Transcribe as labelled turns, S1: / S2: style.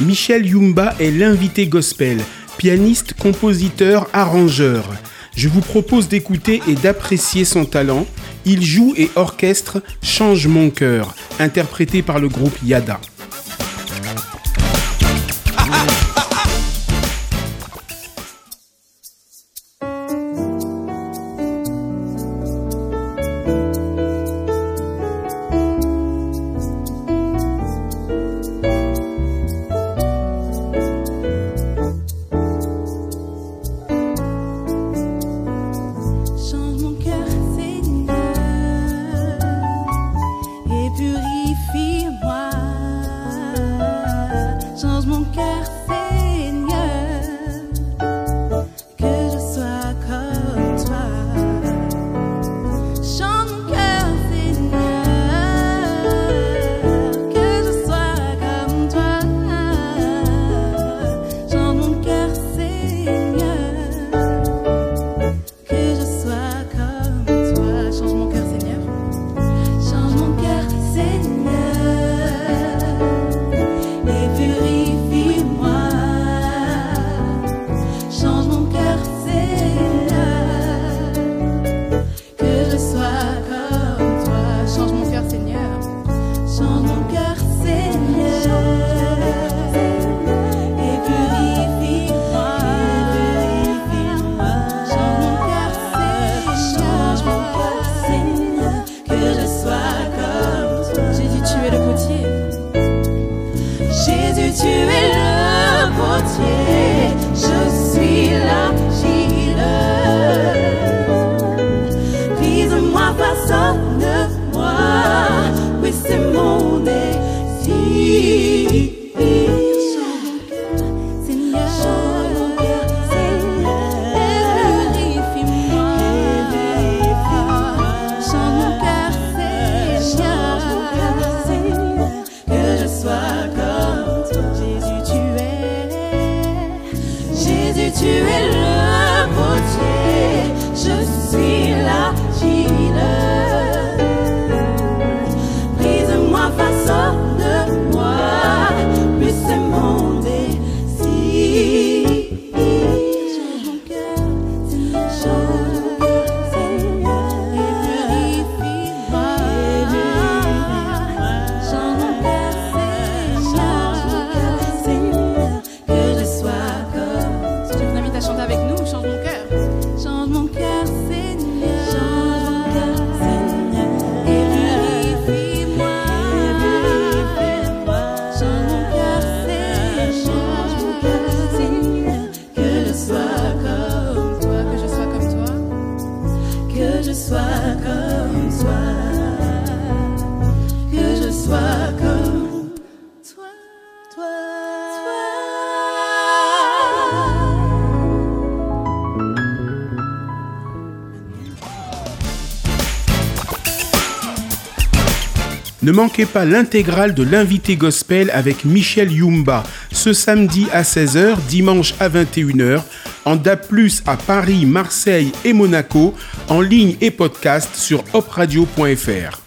S1: Michel Yumba est l'invité gospel, pianiste, compositeur, arrangeur. Je vous propose d'écouter et d'apprécier son talent. Il joue et orchestre Change mon cœur, interprété par le groupe Yada. tu es le potier, je suis là. chanter avec. Ne manquez pas l'intégrale de l'invité gospel avec Michel Yumba ce samedi à 16h, dimanche à 21h, en DAP+, à Paris, Marseille et Monaco, en ligne et podcast sur opradio.fr.